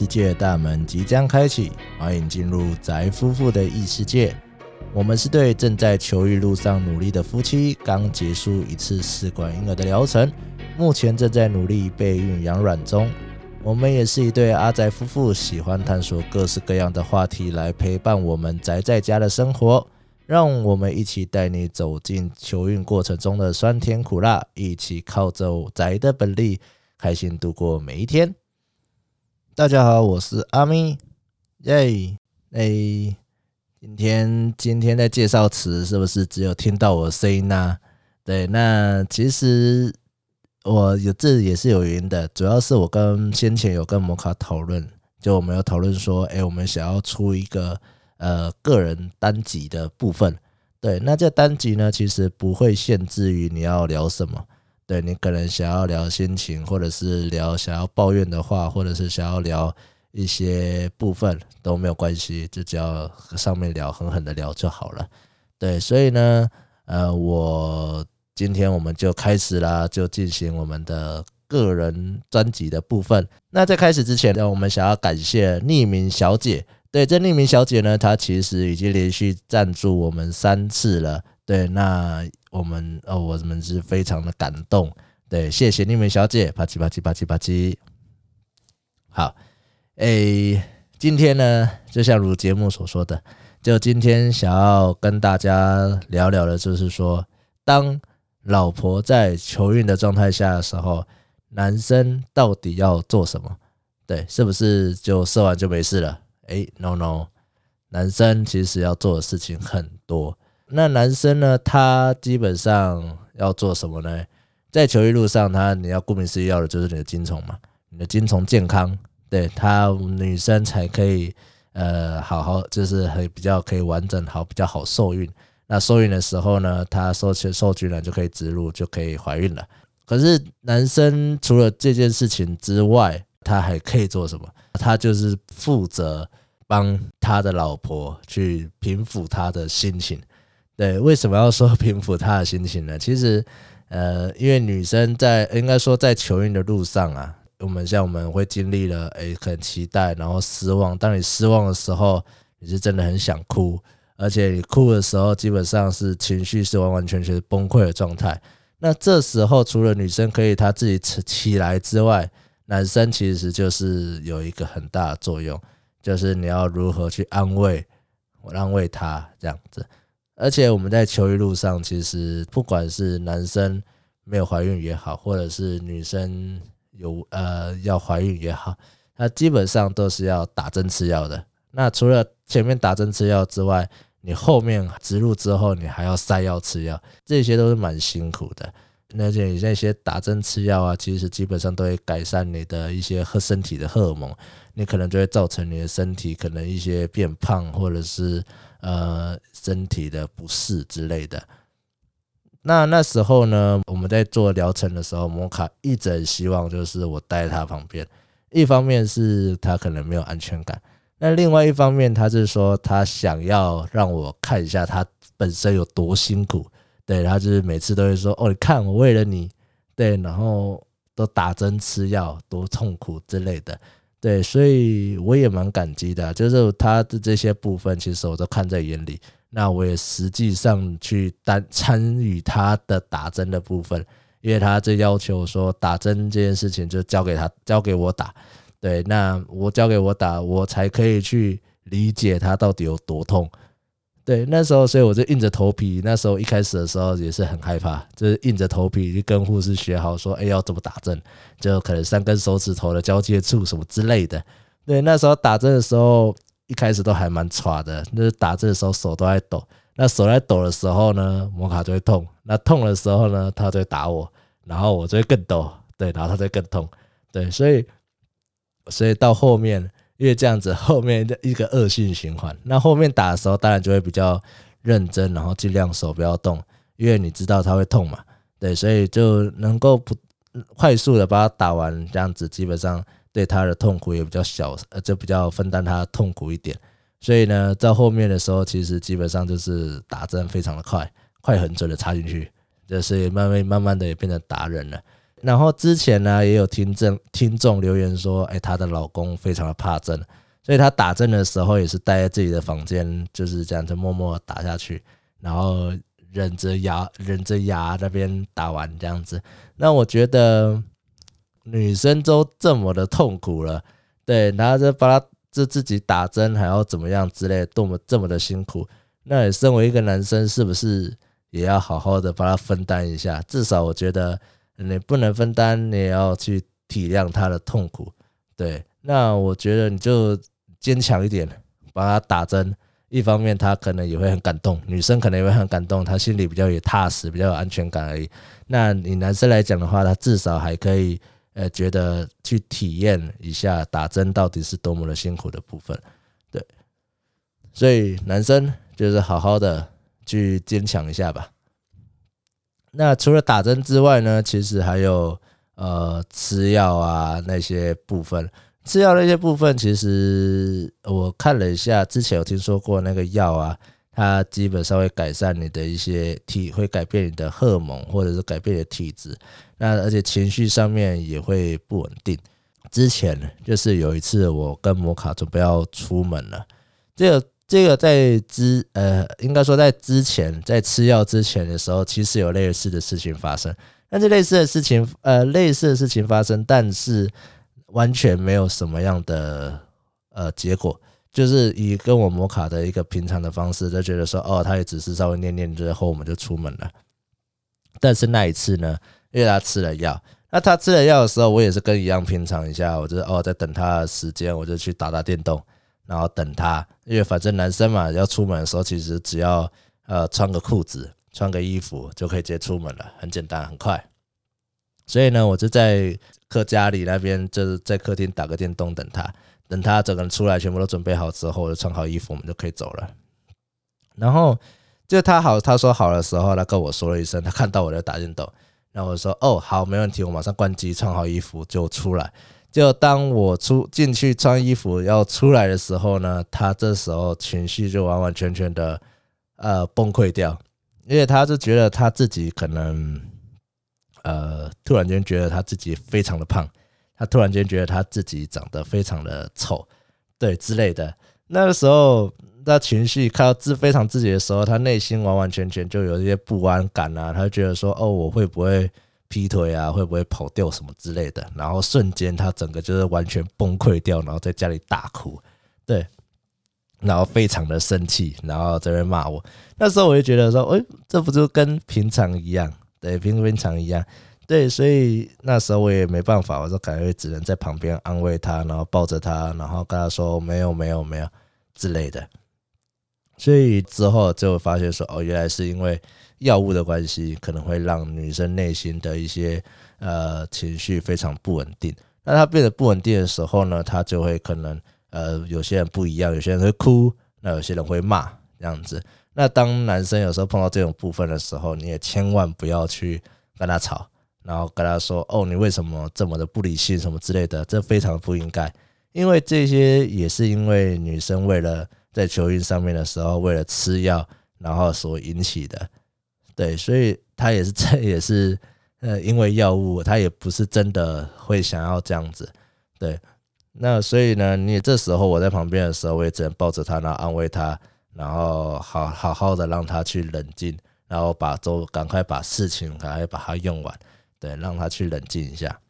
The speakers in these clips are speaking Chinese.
世界大门即将开启，欢迎进入宅夫妇的异世界。我们是对正在求育路上努力的夫妻，刚结束一次试管婴儿的疗程，目前正在努力备孕养卵中。我们也是一对阿宅夫妇，喜欢探索各式各样的话题来陪伴我们宅在家的生活。让我们一起带你走进求孕过程中的酸甜苦辣，一起靠着宅的本领，开心度过每一天。大家好，我是阿咪，耶！哎，今天今天的介绍词是不是只有听到我声音呢？对，那其实我有这也是有原因的，主要是我跟先前有跟摩卡讨论，就我们有讨论说，哎，我们想要出一个呃个人单集的部分，对，那这单集呢，其实不会限制于你要聊什么。对你可能想要聊心情，或者是聊想要抱怨的话，或者是想要聊一些部分都没有关系，就只要上面聊狠狠的聊就好了。对，所以呢，呃，我今天我们就开始啦，就进行我们的个人专辑的部分。那在开始之前呢，我们想要感谢匿名小姐。对，这匿名小姐呢，她其实已经连续赞助我们三次了。对，那我们哦，我们是非常的感动。对，谢谢你们小姐，啪叽啪叽啪叽啪叽。好，诶，今天呢，就像如节目所说的，就今天想要跟大家聊聊的，就是说，当老婆在求孕的状态下的时候，男生到底要做什么？对，是不是就射完就没事了？诶 n o no，男生其实要做的事情很多。那男生呢？他基本上要做什么呢？在求育路上，他你要顾名思义要的就是你的精虫嘛，你的精虫健康，对他女生才可以呃好好就是很比较可以完整好比较好受孕。那受孕的时候呢，他受受精卵就可以植入就可以怀孕了。可是男生除了这件事情之外，他还可以做什么？他就是负责帮他的老婆去平复他的心情。对，为什么要说平复她的心情呢？其实，呃，因为女生在应该说在求孕的路上啊，我们像我们会经历了，哎，很期待，然后失望。当你失望的时候，你是真的很想哭，而且你哭的时候，基本上是情绪是完完全全崩溃的状态。那这时候，除了女生可以她自己起起来之外，男生其实就是有一个很大的作用，就是你要如何去安慰，安慰她这样子。而且我们在求医路上，其实不管是男生没有怀孕也好，或者是女生有呃要怀孕也好，那基本上都是要打针吃药的。那除了前面打针吃药之外，你后面植入之后，你还要塞药吃药，这些都是蛮辛苦的。而且你那些打针吃药啊，其实基本上都会改善你的一些荷身体的荷尔蒙，你可能就会造成你的身体可能一些变胖，或者是。呃，身体的不适之类的。那那时候呢，我们在做疗程的时候，摩卡一直希望就是我待在他旁边。一方面是他可能没有安全感，那另外一方面他是说他想要让我看一下他本身有多辛苦。对他就是每次都会说：“哦，你看我为了你，对，然后都打针吃药，多痛苦之类的。”对，所以我也蛮感激的，就是他的这些部分，其实我都看在眼里。那我也实际上去单参与他的打针的部分，因为他这要求说打针这件事情就交给他，交给我打。对，那我交给我打，我才可以去理解他到底有多痛。对，那时候，所以我就硬着头皮。那时候一开始的时候也是很害怕，就是硬着头皮去跟护士学好，说：“哎，要怎么打针？就可能三根手指头的交接处什么之类的。”对，那时候打针的时候，一开始都还蛮喘的。那打针的时候手都在抖，那手在抖的时候呢，摩卡就会痛。那痛的时候呢，他就会打我，然后我就会更抖。对，然后他就更痛。对，所以，所以到后面。因为这样子，后面的一个恶性循环。那后面打的时候，当然就会比较认真，然后尽量手不要动，因为你知道它会痛嘛。对，所以就能够不快速的把它打完，这样子基本上对他的痛苦也比较小，呃，就比较分担他痛苦一点。所以呢，在后面的时候，其实基本上就是打针非常的快，快很准的插进去，就是慢慢慢慢的也变成达人了。然后之前呢，也有听证听众留言说，哎，她的老公非常的怕针，所以她打针的时候也是待在自己的房间，就是这样子默默打下去，然后忍着牙忍着牙那边打完这样子。那我觉得女生都这么的痛苦了，对，然后就把她就自己打针还要怎么样之类，多么这么的辛苦。那你身为一个男生，是不是也要好好的帮他分担一下？至少我觉得你不能分担，你也要去体谅他的痛苦。对，那我觉得你就坚强一点，帮他打针。一方面他可能也会很感动，女生可能也会很感动，他心里比较也踏实，比较有安全感而已。那你男生来讲的话，他至少还可以呃觉得去体验一下打针到底是多么的辛苦的部分。对，所以男生。就是好好的去坚强一下吧。那除了打针之外呢，其实还有呃吃药啊那些部分。吃药那些部分，其实我看了一下，之前有听说过那个药啊，它基本上会改善你的一些体，会改变你的荷尔蒙，或者是改变你的体质。那而且情绪上面也会不稳定。之前就是有一次我跟摩卡准备要出门了，这个。这个在之呃，应该说在之前，在吃药之前的时候，其实有类似的事情发生。但是类似的事情，呃，类似的事情发生，但是完全没有什么样的呃结果，就是以跟我摩卡的一个平常的方式，就觉得说，哦，他也只是稍微念念之后，我们就出门了。但是那一次呢，因为他吃了药，那他吃了药的时候，我也是跟一样平常一下，我就哦，在等他的时间，我就去打打电动。然后等他，因为反正男生嘛，要出门的时候，其实只要呃穿个裤子、穿个衣服就可以直接出门了，很简单，很快。所以呢，我就在客家里那边，就是在客厅打个电动等他，等他整个人出来，全部都准备好之后，我就穿好衣服，我们就可以走了。然后就他好，他说好的时候，他跟我说了一声，他看到我在打电动，然后我说哦好，没问题，我马上关机，穿好衣服就出来。就当我出进去穿衣服要出来的时候呢，他这时候情绪就完完全全的呃崩溃掉，因为他就觉得他自己可能呃突然间觉得他自己非常的胖，他突然间觉得他自己长得非常的丑，对之类的。那个时候他情绪看到自非常自己的时候，他内心完完全全就有一些不安感啊，他就觉得说哦，我会不会？劈腿啊，会不会跑掉什么之类的？然后瞬间他整个就是完全崩溃掉，然后在家里大哭，对，然后非常的生气，然后在那骂我。那时候我就觉得说，哎，这不就跟平常一样？对，平平常一样。对，所以那时候我也没办法，我就感觉只能在旁边安慰他，然后抱着他，然后跟他说没有没有没有之类的。所以之后就发现说，哦，原来是因为。药物的关系可能会让女生内心的一些呃情绪非常不稳定。那她变得不稳定的时候呢，她就会可能呃有些人不一样，有些人会哭，那有些人会骂这样子。那当男生有时候碰到这种部分的时候，你也千万不要去跟他吵，然后跟他说哦你为什么这么的不理性什么之类的，这非常不应该，因为这些也是因为女生为了在球运上面的时候为了吃药，然后所引起的。对，所以他也是，这也是，呃，因为药物，他也不是真的会想要这样子。对，那所以呢，你这时候我在旁边的时候，我也只能抱着他，然后安慰他，然后好好好的让他去冷静，然后把周赶快把事情赶快把它用完，对，让他去冷静一下。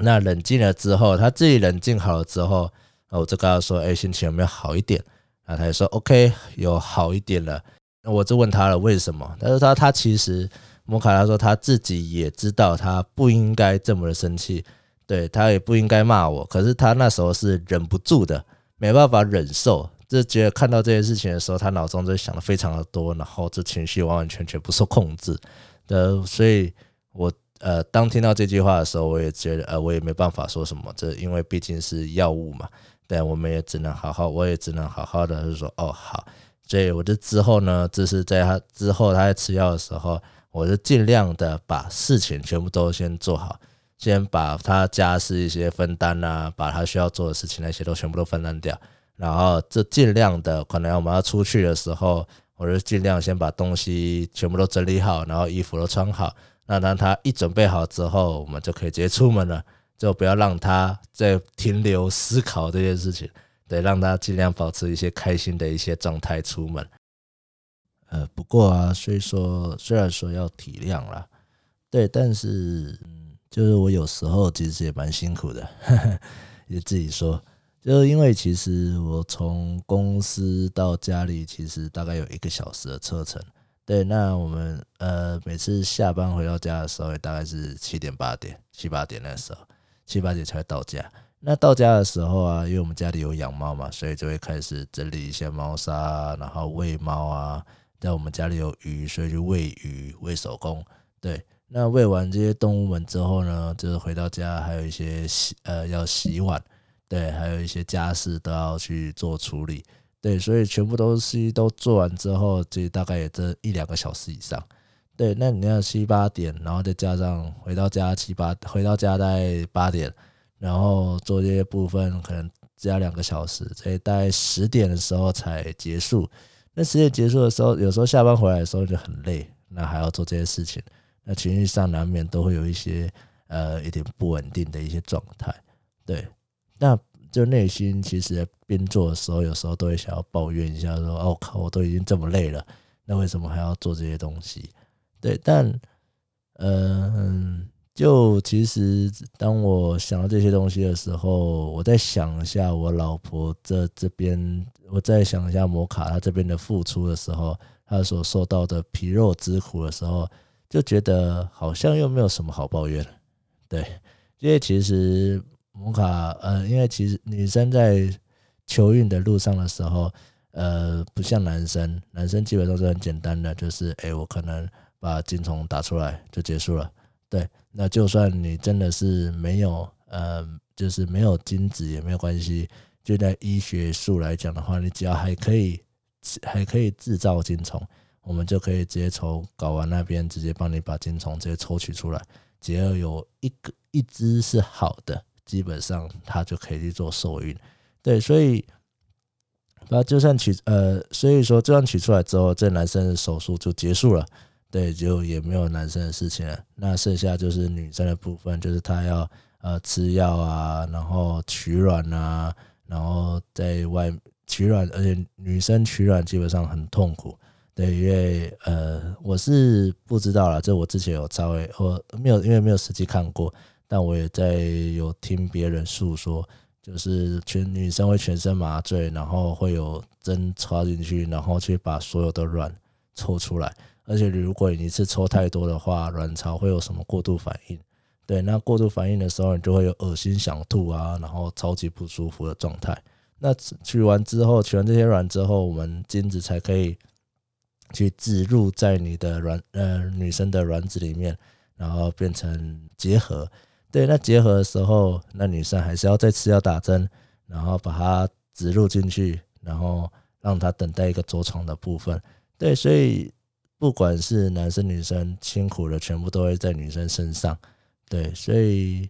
那冷静了之后，他自己冷静好了之后，我就跟他说：“哎，心情有没有好一点？”啊他就说：“OK，有好一点了。”那我就问他了，为什么？他说他他其实摩卡他说他自己也知道他不应该这么的生气，对他也不应该骂我，可是他那时候是忍不住的，没办法忍受，就觉得看到这件事情的时候，他脑中就想的非常的多，然后这情绪完完全全不受控制的，所以我呃当听到这句话的时候，我也觉得呃我也没办法说什么，这因为毕竟是药物嘛，对，我们也只能好好，我也只能好好的就说哦好。所以我就之后呢，就是在他之后他在吃药的时候，我就尽量的把事情全部都先做好，先把他家事一些分担啊，把他需要做的事情那些都全部都分担掉，然后这尽量的可能我们要出去的时候，我就尽量先把东西全部都整理好，然后衣服都穿好，那当他一准备好之后，我们就可以直接出门了，就不要让他再停留思考这件事情，对，让他尽量保持一些开心的一些状态出门。呃，不过啊，虽说虽然说要体谅啦，对，但是嗯，就是我有时候其实也蛮辛苦的，也自己说，就是因为其实我从公司到家里其实大概有一个小时的车程，对，那我们呃每次下班回到家的时候也大概是七点八点七八点那时候。七八点才到家，那到家的时候啊，因为我们家里有养猫嘛，所以就会开始整理一些猫砂，然后喂猫啊。在我们家里有鱼，所以就喂鱼、喂手工。对，那喂完这些动物们之后呢，就是回到家还有一些洗呃要洗碗，对，还有一些家事都要去做处理。对，所以全部都是都做完之后，这大概也这一两个小时以上。对，那你要七八点，然后再加上回到家七八，回到家在八点，然后做这些部分可能加两个小时，所以大概十点的时候才结束。那十点结束的时候，有时候下班回来的时候就很累，那还要做这些事情，那情绪上难免都会有一些呃一点不稳定的一些状态，对，那就内心其实边做的时候，有时候都会想要抱怨一下，说哦靠，我都已经这么累了，那为什么还要做这些东西？对，但嗯。就其实，当我想到这些东西的时候，我在想一下我老婆这这边，我在想一下摩卡他这边的付出的时候，他所受到的皮肉之苦的时候，就觉得好像又没有什么好抱怨对，因为其实摩卡，呃，因为其实女生在求孕的路上的时候，呃，不像男生，男生基本上是很简单的，就是哎，我可能把精虫打出来就结束了。对，那就算你真的是没有，呃，就是没有精子也没有关系。就在医学术来讲的话，你只要还可以，还可以制造精虫，我们就可以直接从睾丸那边直接帮你把精虫直接抽取出来。只要有一个一只是好的，基本上它就可以去做受孕。对，所以，那就算取，呃，所以说就算取出来之后，这男生的手术就结束了。对，就也没有男生的事情了。那剩下就是女生的部分，就是她要呃吃药啊，然后取卵啊，然后在外取卵，而且女生取卵基本上很痛苦。对，因为呃我是不知道了，这我之前有稍微我没有，因为没有实际看过，但我也在有听别人诉说，就是全女生会全身麻醉，然后会有针插进去，然后去把所有的卵抽出来。而且，如果你一次抽太多的话，卵巢会有什么过度反应？对，那过度反应的时候，你就会有恶心、想吐啊，然后超级不舒服的状态。那取完之后，取完这些卵之后，我们精子才可以去植入在你的卵呃女生的卵子里面，然后变成结合。对，那结合的时候，那女生还是要再吃药打针，然后把它植入进去，然后让它等待一个着床的部分。对，所以。不管是男生女生，辛苦的全部都会在女生身上，对，所以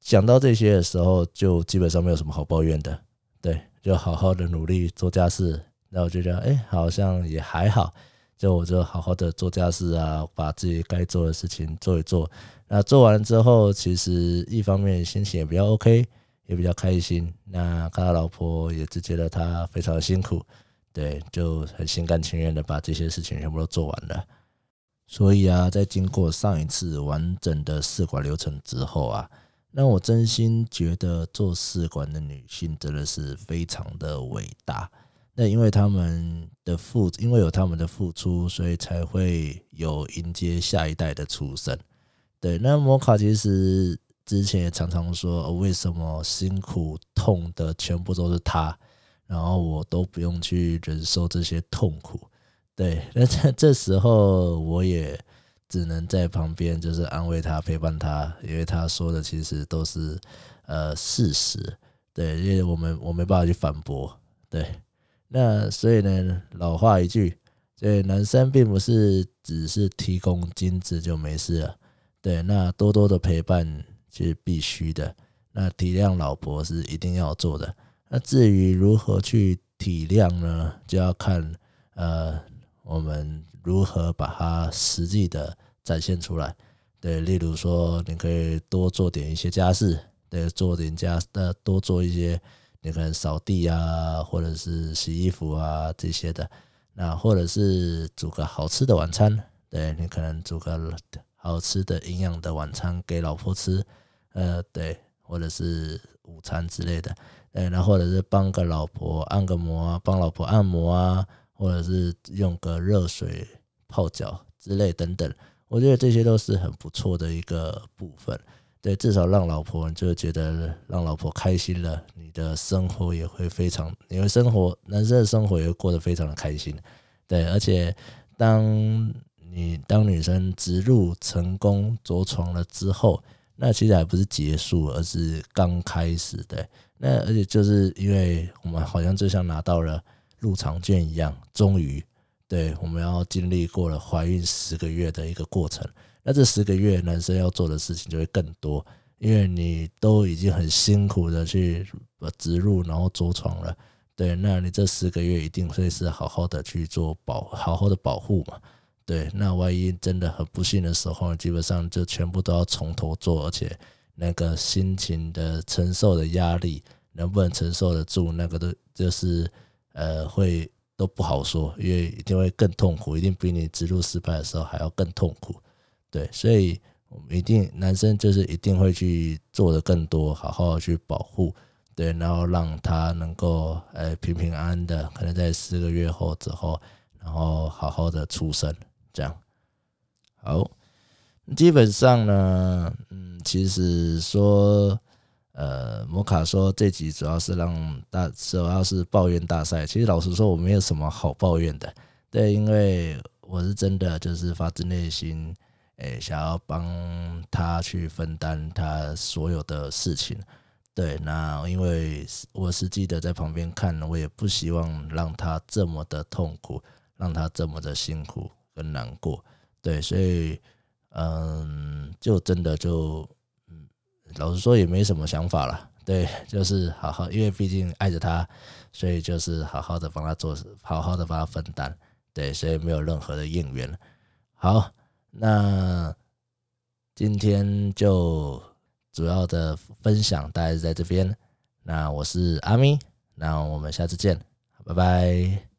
想到这些的时候，就基本上没有什么好抱怨的，对，就好好的努力做家事，那我就觉得，哎，好像也还好，就我就好好的做家事啊，把自己该做的事情做一做，那做完之后，其实一方面心情也比较 OK，也比较开心，那看到老婆也是觉得她非常的辛苦。对，就很心甘情愿的把这些事情全部都做完了。所以啊，在经过上一次完整的试管流程之后啊，那我真心觉得做试管的女性真的是非常的伟大。那因为他们的付，因为有他们的付出，所以才会有迎接下一代的出生。对，那摩卡其实之前也常常说，为什么辛苦痛的全部都是他？然后我都不用去忍受这些痛苦，对，那这这时候我也只能在旁边，就是安慰他、陪伴他，因为他说的其实都是呃事实，对，因为我们我没办法去反驳，对，那所以呢，老话一句，对，男生并不是只是提供精子就没事了，对，那多多的陪伴是必须的，那体谅老婆是一定要做的。那至于如何去体谅呢？就要看呃，我们如何把它实际的展现出来。对，例如说，你可以多做点一些家事，对，做点家呃，多做一些，你可能扫地啊，或者是洗衣服啊这些的。那或者是煮个好吃的晚餐，对你可能煮个好吃的营养的晚餐给老婆吃，呃，对，或者是午餐之类的，对，那或者是帮个老婆按个摩啊，帮老婆按摩啊，或者是用个热水泡脚之类等等，我觉得这些都是很不错的一个部分，对，至少让老婆就觉得让老婆开心了，你的生活也会非常，你的生活男生的生活也会过得非常的开心，对，而且当你当女生植入成功着床了之后，那其实还不是结束，而是刚开始的。那而且就是因为我们好像就像拿到了入场券一样，终于对我们要经历过了怀孕十个月的一个过程。那这十个月男生要做的事情就会更多，因为你都已经很辛苦的去植入，然后着床了。对，那你这十个月一定会是好好的去做保，好好的保护嘛。对，那万一真的很不幸的时候，基本上就全部都要从头做，而且那个心情的承受的压力，能不能承受得住，那个都就是呃会都不好说，因为一定会更痛苦，一定比你植入失败的时候还要更痛苦。对，所以我们一定男生就是一定会去做的更多，好好去保护，对，然后让他能够呃平平安安的，可能在四个月后之后，然后好好的出生。这样好，基本上呢，嗯，其实说，呃，摩卡说这集主要是让大主要是抱怨大赛。其实老实说，我没有什么好抱怨的，对，因为我是真的就是发自内心，诶，想要帮他去分担他所有的事情。对，那因为我实际的在旁边看，我也不希望让他这么的痛苦，让他这么的辛苦。更难过，对，所以，嗯，就真的就，嗯，老实说也没什么想法了，对，就是好好，因为毕竟爱着他，所以就是好好的帮他做，好好的帮他分担，对，所以没有任何的应援。好，那今天就主要的分享大概是在这边，那我是阿咪，那我们下次见，拜拜。